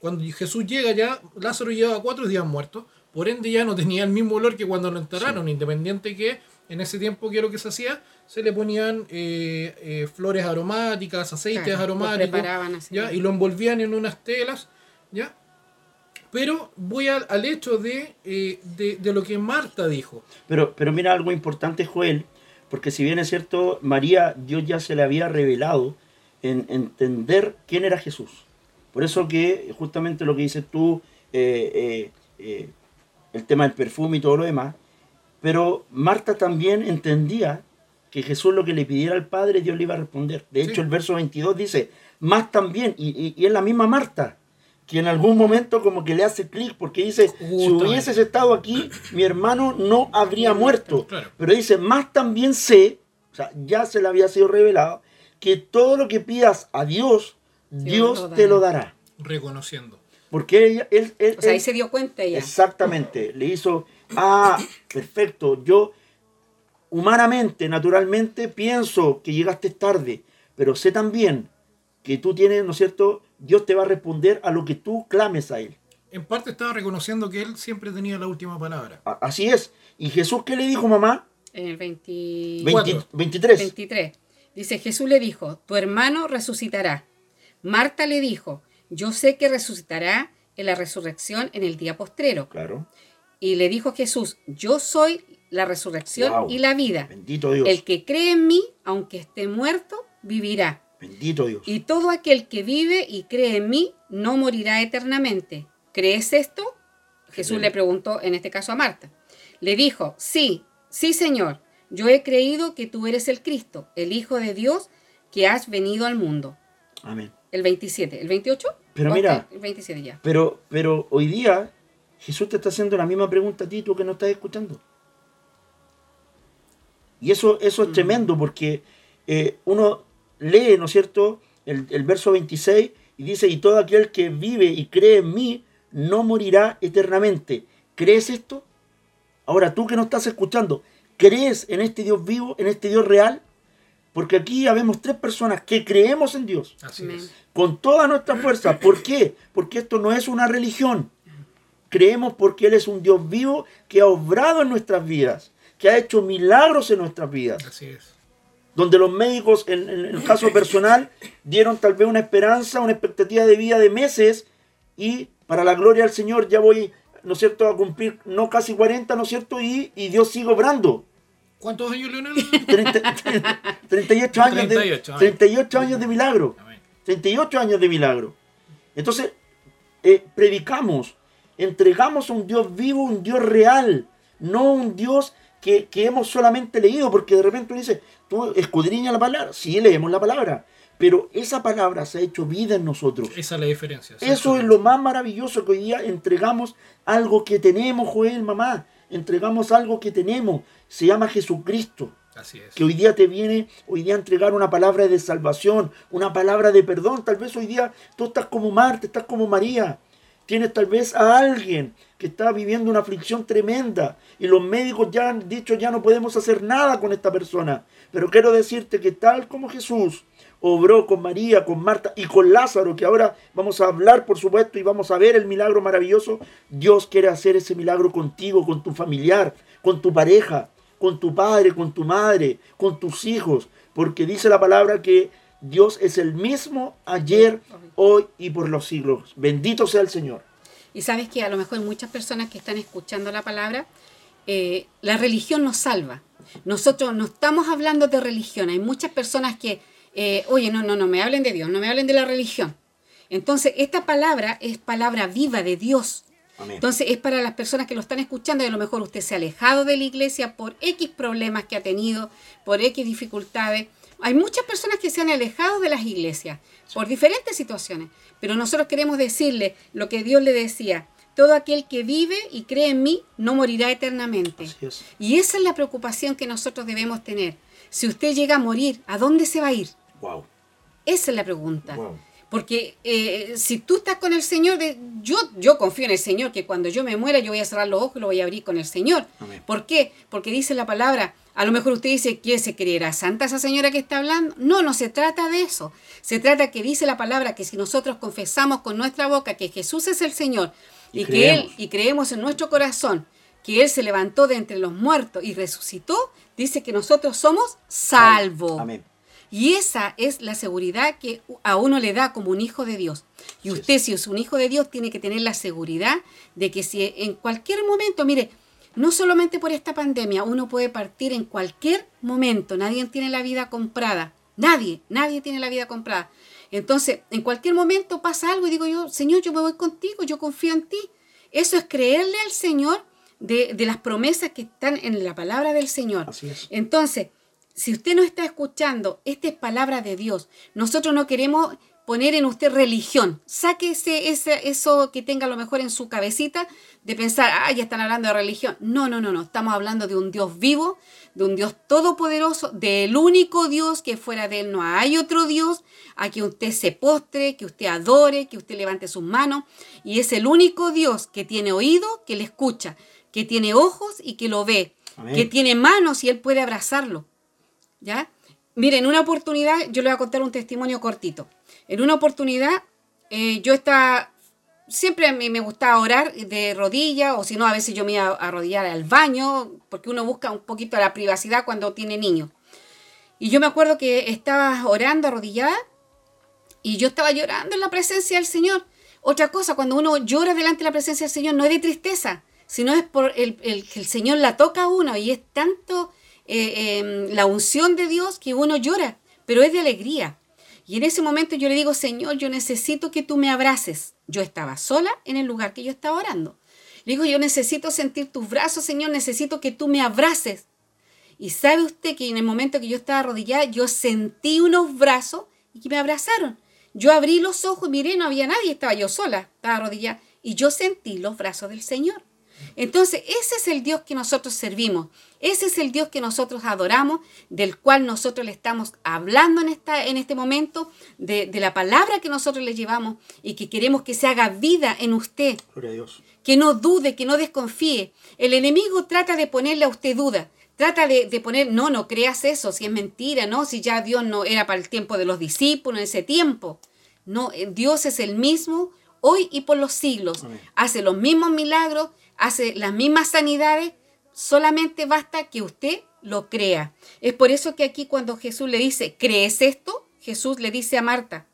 Cuando Jesús llega ya, Lázaro lleva cuatro días muerto. Por ende ya no tenía el mismo olor que cuando lo enterraron, independiente que en ese tiempo que lo que se hacía, se le ponían eh, eh, flores aromáticas, aceites aromáticos. ¿ya? Y lo envolvían en unas telas. ¿ya? Pero voy al, hecho eh, de, de, lo que Marta dijo. Pero, pero mira algo importante, Joel, porque si bien es cierto, María, Dios ya se le había revelado en entender quién era Jesús. Por eso que justamente lo que dices tú, eh, eh, el tema del perfume y todo lo demás, pero Marta también entendía que Jesús lo que le pidiera al Padre, Dios le iba a responder. De hecho, el verso 22 dice, más también, y, y es la misma Marta, que en algún momento como que le hace clic porque dice, si hubieses estado aquí, mi hermano no habría muerto. Pero dice, más también sé, o sea, ya se le había sido revelado, que todo lo que pidas a Dios, Dios te lo dará. Reconociendo. Porque ella, él, o sea, ahí se dio cuenta ella. Exactamente, le hizo, ah, perfecto, yo humanamente, naturalmente, pienso que llegaste tarde, pero sé también que tú tienes, ¿no es cierto?, Dios te va a responder a lo que tú clames a Él. En parte estaba reconociendo que Él siempre tenía la última palabra. así es. ¿Y Jesús qué le dijo, mamá? En el 23. 23. Dice, Jesús le dijo, tu hermano resucitará. Marta le dijo, yo sé que resucitará en la resurrección en el día postrero. Claro. Y le dijo Jesús, yo soy la resurrección y la vida. Bendito Dios. El que cree en mí, aunque esté muerto, vivirá. Bendito Dios. Y todo aquel que vive y cree en mí no morirá eternamente. ¿Crees esto? Jesús le preguntó, en este caso a Marta. Le dijo, sí, sí Señor, yo he creído que tú eres el Cristo, el Hijo de Dios, que has venido al mundo. Amén. El 27, el 28. Pero mira, el 27 ya. Pero, pero hoy día Jesús te está haciendo la misma pregunta a ti, tú que no estás escuchando. Y eso, eso es mm. tremendo porque eh, uno lee, ¿no es cierto?, el, el, verso 26 y dice, y todo aquel que vive y cree en mí no morirá eternamente. ¿Crees esto? Ahora tú que no estás escuchando, ¿crees en este Dios vivo, en este Dios real? Porque aquí habemos tres personas que creemos en Dios. Así es. Con toda nuestra fuerza. ¿Por qué? Porque esto no es una religión. Creemos porque Él es un Dios vivo que ha obrado en nuestras vidas, que ha hecho milagros en nuestras vidas. Así es. Donde los médicos, en, el caso personal, dieron tal vez una esperanza, una expectativa de vida de meses y para la gloria del Señor ya voy, ¿no es cierto?, a cumplir no casi 40, ¿no es cierto? Y, y Dios sigue obrando. ¿Cuántos años, Leonel? 38, años, de, 38 años de milagro. 38 años de milagro. Entonces, eh, predicamos, entregamos a un Dios vivo, un Dios real, no un Dios que, que hemos solamente leído, porque de repente uno dice, tú escudriña la palabra. Sí, leemos la palabra, pero esa palabra se ha hecho vida en nosotros. Esa es la diferencia. Eso es lo más maravilloso que hoy día entregamos algo que tenemos, Joel, mamá. Entregamos algo que tenemos. Se llama Jesucristo. Así es. Que hoy día te viene, hoy día a entregar una palabra de salvación, una palabra de perdón. Tal vez hoy día tú estás como Marta, estás como María. Tienes tal vez a alguien que está viviendo una aflicción tremenda y los médicos ya han dicho ya no podemos hacer nada con esta persona. Pero quiero decirte que tal como Jesús obró con María, con Marta y con Lázaro, que ahora vamos a hablar, por supuesto, y vamos a ver el milagro maravilloso. Dios quiere hacer ese milagro contigo, con tu familiar, con tu pareja, con tu padre, con tu madre, con tus hijos, porque dice la palabra que Dios es el mismo ayer, hoy y por los siglos. Bendito sea el Señor. Y sabes que a lo mejor muchas personas que están escuchando la palabra, eh, la religión nos salva. Nosotros no estamos hablando de religión. Hay muchas personas que eh, oye, no, no, no me hablen de Dios, no me hablen de la religión. Entonces, esta palabra es palabra viva de Dios. Entonces, es para las personas que lo están escuchando y a lo mejor usted se ha alejado de la iglesia por X problemas que ha tenido, por X dificultades. Hay muchas personas que se han alejado de las iglesias por diferentes situaciones, pero nosotros queremos decirle lo que Dios le decía, todo aquel que vive y cree en mí no morirá eternamente. Y esa es la preocupación que nosotros debemos tener. Si usted llega a morir, ¿a dónde se va a ir? Esa es la pregunta. Porque eh, si tú estás con el Señor, yo, yo confío en el Señor, que cuando yo me muera yo voy a cerrar los ojos y lo voy a abrir con el Señor. ¿Por qué? Porque dice la palabra, a lo mejor usted dice, ¿quién se creerá santa esa señora que está hablando? No, no se trata de eso. Se trata que dice la palabra que si nosotros confesamos con nuestra boca que Jesús es el Señor y, que Él, y creemos en nuestro corazón que Él se levantó de entre los muertos y resucitó, dice que nosotros somos salvos. Amén. Y esa es la seguridad que a uno le da como un hijo de Dios. Y usted, si es un hijo de Dios, tiene que tener la seguridad de que si en cualquier momento, mire, no solamente por esta pandemia, uno puede partir en cualquier momento. Nadie tiene la vida comprada. Nadie, nadie tiene la vida comprada. Entonces, en cualquier momento pasa algo y digo yo, Señor, yo me voy contigo, yo confío en ti. Eso es creerle al Señor de, de las promesas que están en la palabra del Señor. Así es. Entonces, si usted no está escuchando, esta es palabra de Dios. Nosotros no queremos poner en usted religión. Sáquese ese, eso que tenga a lo mejor en su cabecita de pensar, ah, ya están hablando de religión. No, no, no, no. Estamos hablando de un Dios vivo, de un Dios todopoderoso, del único Dios que fuera de él no hay otro Dios, a que usted se postre, que usted adore, que usted levante sus manos. Y es el único Dios que tiene oído, que le escucha, que tiene ojos y que lo ve, que tiene manos y él puede abrazarlo. ¿Ya? Mire, en una oportunidad, yo le voy a contar un testimonio cortito. En una oportunidad, eh, yo estaba, siempre mí me gustaba orar de rodillas, o si no, a veces yo me iba a arrodillar al baño, porque uno busca un poquito la privacidad cuando tiene niños. Y yo me acuerdo que estaba orando arrodillada, y yo estaba llorando en la presencia del Señor. Otra cosa, cuando uno llora delante de la presencia del Señor, no es de tristeza, sino es por el, el que el Señor la toca a uno, y es tanto eh, em, la unción de Dios que uno llora, pero es de alegría. Y en ese momento yo le digo, Señor, yo necesito que tú me abraces. Yo estaba sola en el lugar que yo estaba orando. Le digo, yo necesito sentir tus brazos, Señor, necesito que tú me abraces. Y sabe usted que en el momento que yo estaba arrodillada, yo sentí unos brazos y que me abrazaron. Yo abrí los ojos, miré, no había nadie, estaba yo sola, estaba arrodillada. Y yo sentí los brazos del Señor. Entonces, ese es el Dios que nosotros servimos. Ese es el Dios que nosotros adoramos, del cual nosotros le estamos hablando en, esta, en este momento, de, la palabra que nosotros le llevamos y que queremos que se haga vida en usted. Gloria a Dios. Que no dude, que no desconfíe. El enemigo trata de ponerle a usted duda. Trata de, de, poner, no, no creas eso, si es mentira, ¿no? Si ya Dios no era para el tiempo de los discípulos en ese tiempo. No, eh, Dios es el mismo hoy y por los siglos. Hace los mismos milagros, hace las mismas sanidades, solamente basta que usted lo crea. Es por eso que aquí cuando Jesús le dice, ¿crees esto? Jesús le dice a Marta,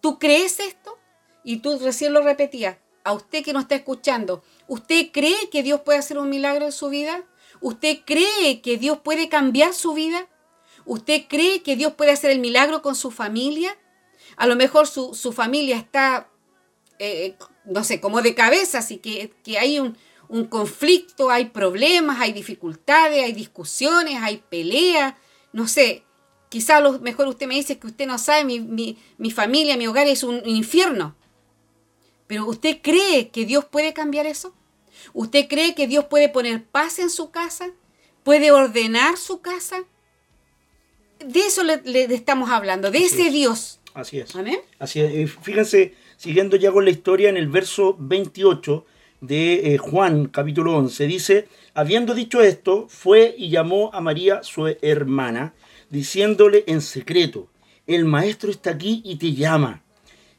¿tú crees esto? Y tú recién lo repetías, a usted que no está escuchando, ¿usted cree que Dios puede hacer un milagro en su vida? ¿Usted cree que Dios puede cambiar su vida? ¿Usted cree que Dios puede hacer el milagro con su familia? A lo mejor su, familia está, eh, no sé, como de cabeza, así que, que hay un, conflicto, hay problemas, hay dificultades, hay discusiones, hay peleas, no sé. Quizá lo mejor usted me dice que usted no sabe, mi, mi familia, mi hogar es un infierno. Pero ¿usted cree que Dios puede cambiar eso? ¿Usted cree que Dios puede poner paz en su casa? ¿Puede ordenar su casa? De eso le, estamos hablando, de ese Dios. Así es. Amén. Así es. Fíjense, siguiendo ya con la historia, en el verso 28 de eh, Juan, capítulo 11, dice, habiendo dicho esto, fue y llamó a María, su hermana, diciéndole en secreto, el maestro está aquí y te llama.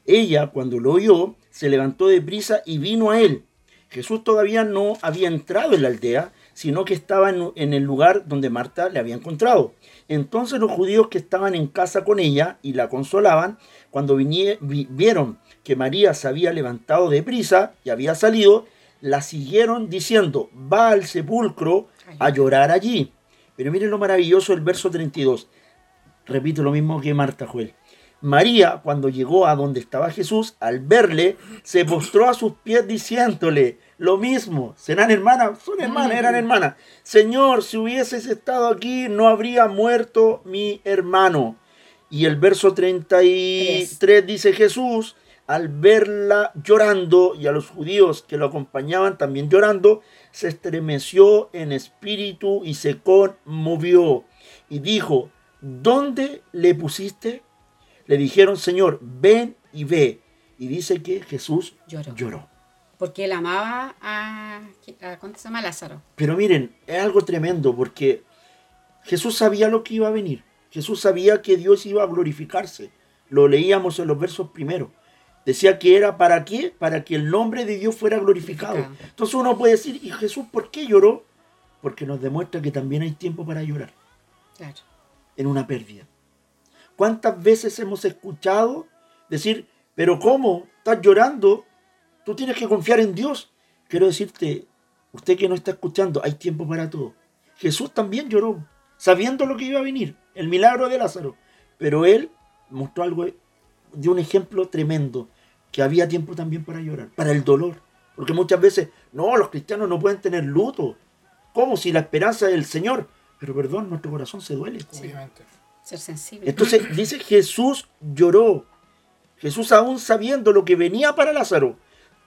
Ella, cuando lo oyó, se levantó de prisa y vino a él. Jesús todavía no había entrado en la aldea, sino que estaba en, el lugar donde Marta le había encontrado. Entonces los judíos que estaban en casa con ella y la consolaban, cuando vieron que María se había levantado de prisa y había salido, la siguieron diciendo, va al sepulcro a llorar allí. Pero miren lo maravilloso el verso 32. Repito lo mismo que Marta Joel. María, cuando llegó a donde estaba Jesús, al verle, se postró a sus pies diciéndole lo mismo. ¿Serán hermanas? Son hermanas, eran hermanas. Señor, si hubieses estado aquí, no habría muerto mi hermano. Y el verso 33 dice Jesús, al verla llorando y a los judíos que lo acompañaban también llorando, se estremeció en espíritu y se conmovió y dijo, ¿dónde le pusiste? le dijeron, Señor, ven y ve. Y dice que Jesús lloró. Porque él amaba a, ¿cuánto se llama? Lázaro. Pero miren, es algo tremendo porque Jesús sabía lo que iba a venir. Jesús sabía que Dios iba a glorificarse. Lo leíamos en los versos primeros. Decía que era para qué? Para que el nombre de Dios fuera glorificado. Entonces uno puede decir, ¿y Jesús por qué lloró? Porque nos demuestra que también hay tiempo para llorar. Claro. En una pérdida. ¿Cuántas veces hemos escuchado decir, pero ¿cómo? ¿Estás llorando? Tú tienes que confiar en Dios. Quiero decirte, usted que no está escuchando, hay tiempo para todo. Jesús también lloró, sabiendo lo que iba a venir, el milagro de Lázaro. Pero él mostró algo, de un ejemplo tremendo, que había tiempo también para llorar, para el dolor. Porque muchas veces, no, los cristianos no pueden tener luto. ¿Cómo? Si la esperanza es el Señor. Pero perdón, nuestro corazón se duele. Obviamente. Ser sensible. Entonces dice Jesús lloró. Jesús aún sabiendo lo que venía para Lázaro,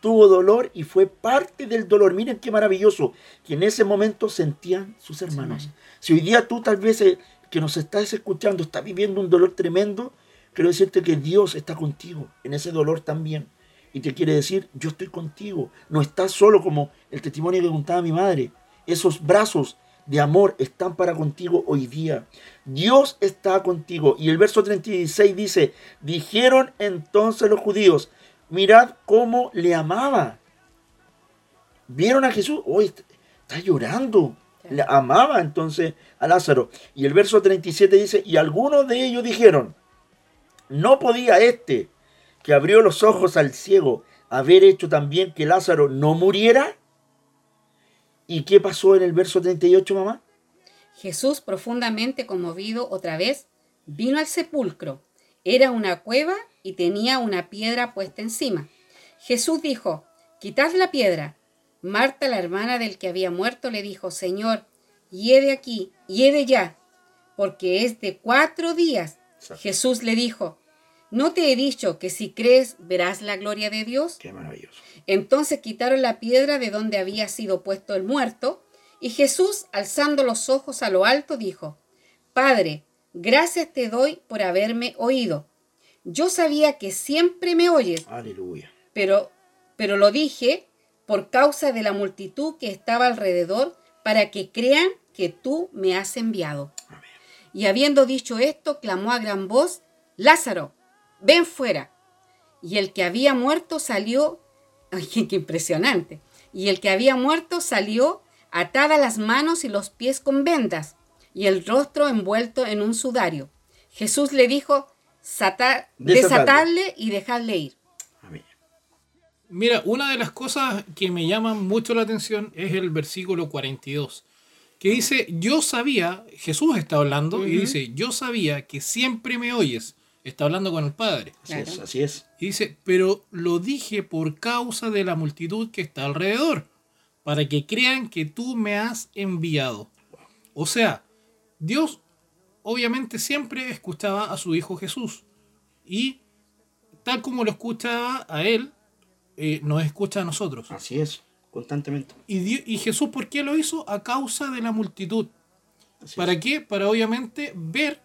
tuvo dolor y fue parte del dolor. Miren qué maravilloso que en ese momento sentían sus hermanos. Si hoy día tú tal vez eh, que nos estás escuchando estás viviendo un dolor tremendo, quiero decirte que Dios está contigo en ese dolor también. Y te quiere decir, yo estoy contigo. No estás solo como el testimonio que contaba mi madre. Esos brazos de amor están para contigo hoy día. Dios está contigo. Y el verso 36 dice, dijeron entonces los judíos, mirad cómo le amaba. Vieron a Jesús, hoy está llorando. Le amaba entonces a Lázaro. Y el verso 37 dice, y algunos de ellos dijeron, no podía este que abrió los ojos al ciego haber hecho también que Lázaro no muriera. ¿Y qué pasó en el verso 38, mamá? Jesús, profundamente conmovido otra vez, vino al sepulcro. Era una cueva y tenía una piedra puesta encima. Jesús dijo, Quitad la piedra. Marta, la hermana del que había muerto, le dijo, Señor, hiede aquí, hiede ya, porque es de cuatro días. Jesús le dijo, ¿no te he dicho que si crees verás la gloria de Dios? Qué maravilloso. Entonces quitaron la piedra de donde había sido puesto el muerto, y Jesús, alzando los ojos a lo alto, dijo, Padre, gracias te doy por haberme oído. Yo sabía que siempre me oyes. Aleluya. Pero, pero lo dije por causa de la multitud que estaba alrededor, para que crean que tú me has enviado. Y habiendo dicho esto, clamó a gran voz, Lázaro, ven fuera. Y el que había muerto salió, ay, qué impresionante, y el que había muerto salió atada las manos y los pies con vendas, y el rostro envuelto en un sudario. Jesús le dijo, desatarle y dejarle ir. Mira, una de las cosas que me llaman mucho la atención es el versículo 42, que dice, yo sabía, Jesús está hablando y dice, yo sabía que siempre me oyes. Está hablando con el Padre. Así es, así es. Y dice, pero lo dije por causa de la multitud que está alrededor, para que crean que tú me has enviado. O sea, Dios obviamente siempre escuchaba a su Hijo Jesús. Y tal como lo escuchaba a Él, eh, nos escucha a nosotros. Así es, constantemente. Y, y Jesús, ¿por qué lo hizo? A causa de la multitud. ¿Para qué? Para obviamente ver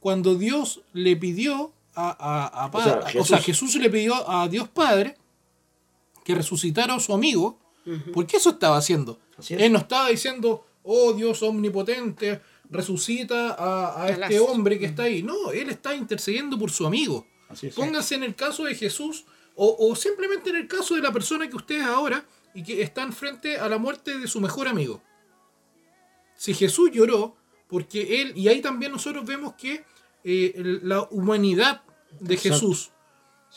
cuando Dios le pidió a, a, Padre, o, sea, Jesús... le pidió a Dios Padre que resucitara a su amigo, porque eso estaba haciendo. Él no estaba diciendo, oh Dios omnipotente, resucita a, este hombre que está ahí. No, él está intercediendo por su amigo. Pónganse en el caso de Jesús o, simplemente en el caso de la persona que ustedes ahora y que están frente a la muerte de su mejor amigo. Si Jesús lloró, porque él, y ahí también nosotros vemos que eh, la humanidad de Jesús,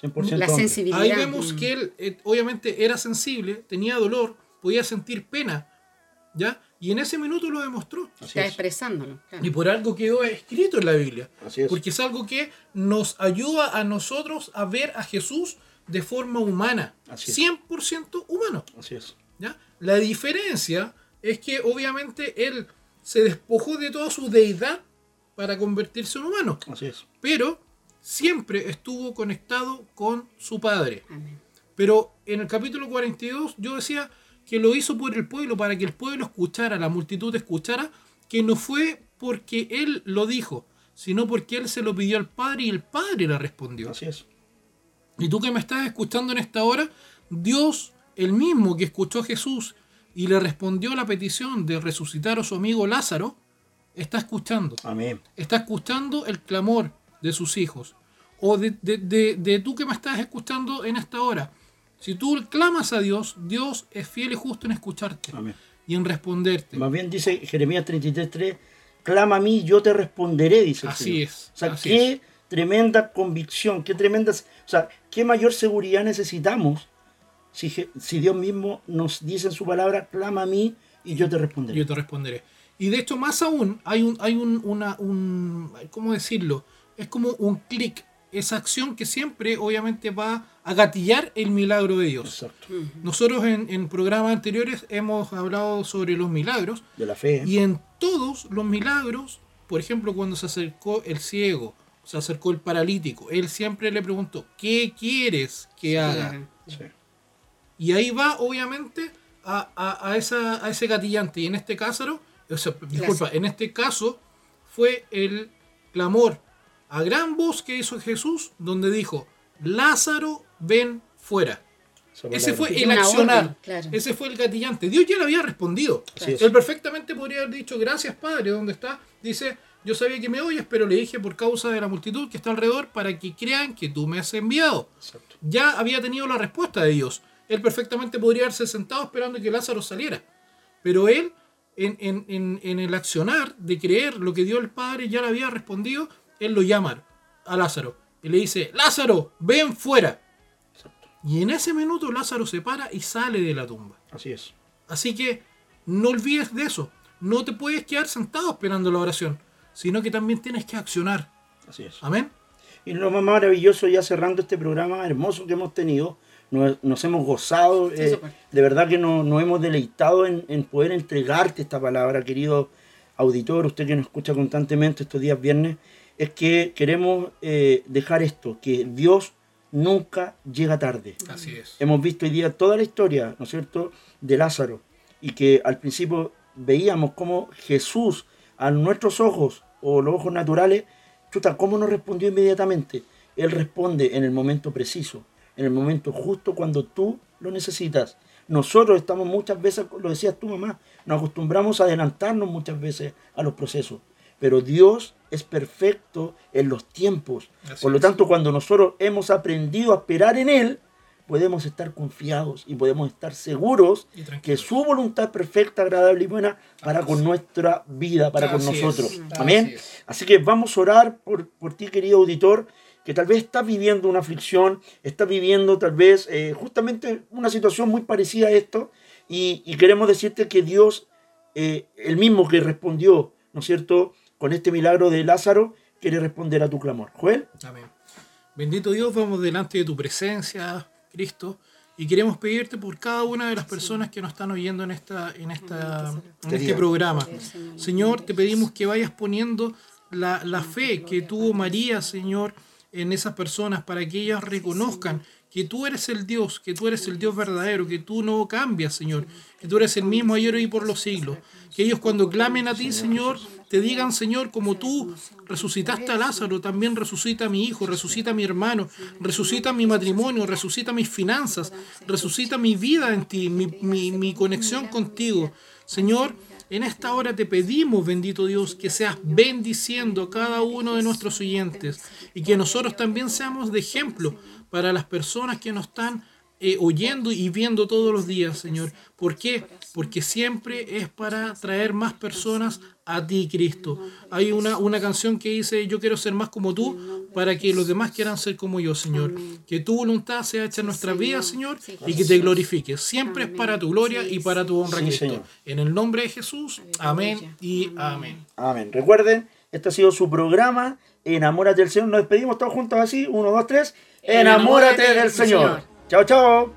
la sensibilidad. Ahí vemos que él eh, obviamente era sensible, tenía dolor, podía sentir pena, ¿ya? Y en ese minuto lo demostró. Está expresándolo. Y por algo quedó escrito en la Biblia. Porque es algo que nos ayuda a nosotros a ver a Jesús de forma humana, 100% humano. Así es. ¿ya? La diferencia es que obviamente él se despojó de toda su deidad para convertirse en humano. Así es. Pero siempre estuvo conectado con su padre. Pero en el capítulo 42 yo decía que lo hizo por el pueblo, para que el pueblo escuchara, la multitud escuchara, que no fue porque él lo dijo, sino porque él se lo pidió al padre y el padre le respondió. Así es. Y tú que me estás escuchando en esta hora, Dios, el mismo que escuchó a Jesús y le respondió la petición de resucitar a su amigo Lázaro, está escuchando. Amén. Está escuchando el clamor de sus hijos. O de, de, tú que me estás escuchando en esta hora. Si tú clamas a Dios, Dios es fiel y justo en escucharte Amén. y en responderte. Más bien dice Jeremías 33.3, clama a mí, yo te responderé, dice. Así es. O sea, qué tremenda convicción, qué tremenda... O sea, ¿Qué mayor seguridad necesitamos si, si, Dios mismo nos dice en su palabra, clama a mí y yo te responderé? Yo te responderé. Y de hecho, más aún, hay un, hay un, una, un, ¿cómo decirlo? Es como un clic, esa acción que siempre, obviamente, va a gatillar el milagro de Dios. Exacto. Nosotros en, en, programas anteriores hemos hablado sobre los milagros. De la fe. Y en todos los milagros, por ejemplo, cuando se acercó el ciego, se acercó el paralítico. Él siempre le preguntó, ¿qué quieres que haga? Y ahí va, obviamente, a, esa, a ese gatillante. Y en este caso, disculpa, en este caso fue el clamor a gran voz que hizo Jesús, donde dijo, Lázaro, ven fuera. Ese fue el accionar, ese fue el gatillante. Dios ya le había respondido. Él perfectamente podría haber dicho, gracias Padre, ¿dónde está? Dice, yo sabía que me oyes, pero le dije por causa de la multitud que está alrededor para que crean que tú me has enviado. Ya había tenido la respuesta de Dios. Él perfectamente podría haberse sentado esperando que Lázaro saliera. Pero él, en, el accionar de creer lo que dio el Padre ya le había respondido, él lo llama a Lázaro y le dice, Lázaro, ven fuera. Y en ese minuto Lázaro se para y sale de la tumba. Así es. Así que no olvides de eso. No te puedes quedar sentado esperando la oración sino que también tienes que accionar. Así es. Amén. Y lo más maravilloso, ya cerrando este programa hermoso que hemos tenido, nos, hemos gozado, eh, de verdad que nos, hemos deleitado en, poder entregarte esta palabra, querido auditor, usted que nos escucha constantemente estos días viernes, es que queremos eh, dejar esto, que Dios nunca llega tarde. Así es. Hemos visto hoy día toda la historia, ¿no es cierto?, de Lázaro, y que al principio veíamos cómo Jesús, a nuestros ojos o los ojos naturales, chuta, ¿cómo nos respondió inmediatamente? Él responde en el momento preciso, en el momento justo cuando tú lo necesitas. Nosotros estamos muchas veces, lo decías tú mamá, nos acostumbramos a adelantarnos muchas veces a los procesos, pero Dios es perfecto en los tiempos. Por lo tanto, cuando nosotros hemos aprendido a esperar en Él, podemos estar confiados y podemos estar seguros que su voluntad perfecta, agradable y buena para con nuestra vida, para con nosotros. Amén. Así, que vamos a orar por, por ti, querido auditor, que tal vez estás viviendo una aflicción, estás viviendo tal vez eh, justamente una situación muy parecida a esto, y, queremos decirte que Dios, eh, el mismo que respondió, ¿no es cierto?, con este milagro de Lázaro, quiere responder a tu clamor. Joel. Amén. Bendito Dios, vamos delante de tu presencia, Cristo, y queremos pedirte por cada una de las personas que nos están oyendo en, esta, en, esta, en este programa. Señor, te pedimos que vayas poniendo la, la fe que tuvo María, Señor, en esas personas para que ellas reconozcan que tú eres el Dios, que tú eres el Dios verdadero, que tú no cambias, Señor, que tú eres el mismo ayer y por los siglos. Que ellos cuando clamen a ti, Señor, te digan, Señor, como tú resucitaste a Lázaro, también resucita a mi hijo, resucita a mi hermano, resucita mi matrimonio, resucita mis finanzas, resucita mi vida en ti, mi, mi, mi conexión contigo. Señor, en esta hora te pedimos, bendito Dios, que seas bendiciendo a cada uno de nuestros oyentes y que nosotros también seamos de ejemplo para las personas que nos están eh, oyendo y viendo todos los días, Señor. ¿Por qué? Porque siempre es para traer más personas a ti, Cristo. Hay una, una canción que dice, yo quiero ser más como tú, para que los demás quieran ser como yo, Señor. Que tu voluntad sea hecha en nuestra vida, Señor, y que te glorifiques. Siempre es para tu gloria y para tu honra, Cristo. En el nombre de Jesús, amén y amén. Amén. Recuerden, este ha sido su programa, Enamórate del Señor. Nos despedimos todos juntos así, uno, dos, tres. Enamórate del Señor. Chao, chao.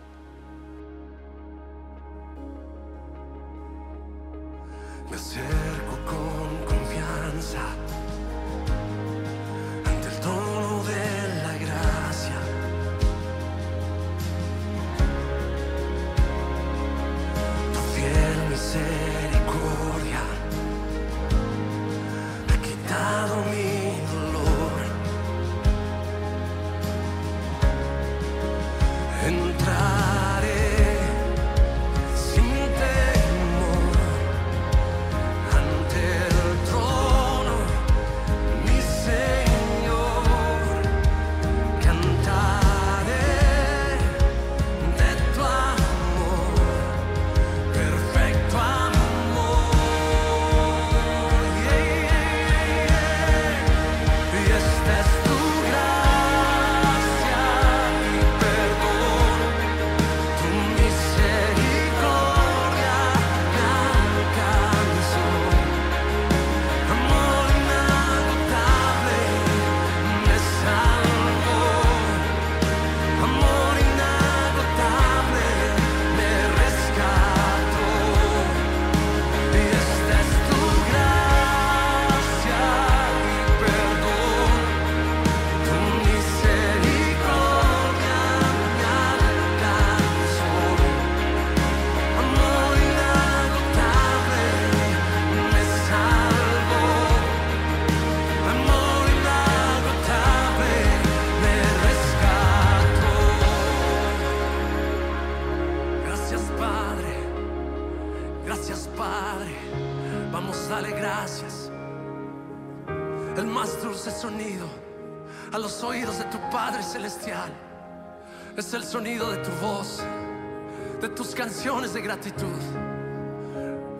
De gratitud.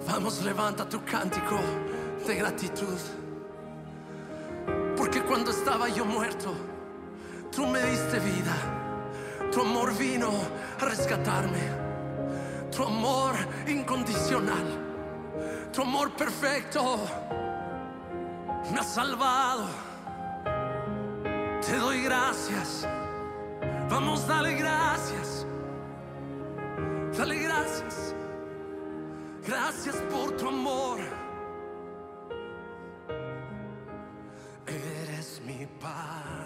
Vamos, levanta tu cántico de gratitud. Porque cuando estaba yo muerto, tú me diste vida. Tu amor vino a rescatarme. Tu amor incondicional. Tu amor perfecto me ha salvado. Te doy gracias. Vamos, dale gracias. Dale gracias. Gracias por tu amor. Eres mi paz.